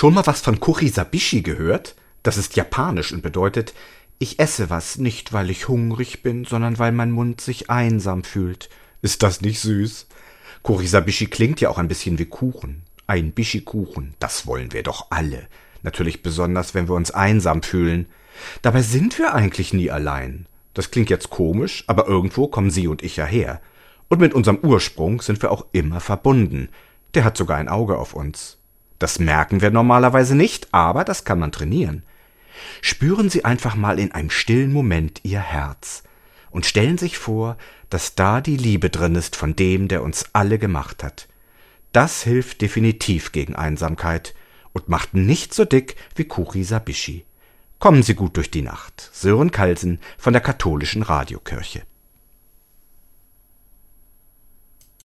Schon mal was von Kurisabishi gehört? Das ist japanisch und bedeutet, ich esse was nicht, weil ich hungrig bin, sondern weil mein Mund sich einsam fühlt. Ist das nicht süß? Kurisabishi klingt ja auch ein bisschen wie Kuchen. Ein Bishi-Kuchen, das wollen wir doch alle. Natürlich besonders, wenn wir uns einsam fühlen. Dabei sind wir eigentlich nie allein. Das klingt jetzt komisch, aber irgendwo kommen Sie und ich ja her. Und mit unserem Ursprung sind wir auch immer verbunden. Der hat sogar ein Auge auf uns. Das merken wir normalerweise nicht, aber das kann man trainieren. Spüren Sie einfach mal in einem stillen Moment Ihr Herz und stellen sich vor, dass da die Liebe drin ist von dem, der uns alle gemacht hat. Das hilft definitiv gegen Einsamkeit und macht nicht so dick wie Kuri Sabishi. Kommen Sie gut durch die Nacht. Sören Kalsen von der katholischen Radiokirche.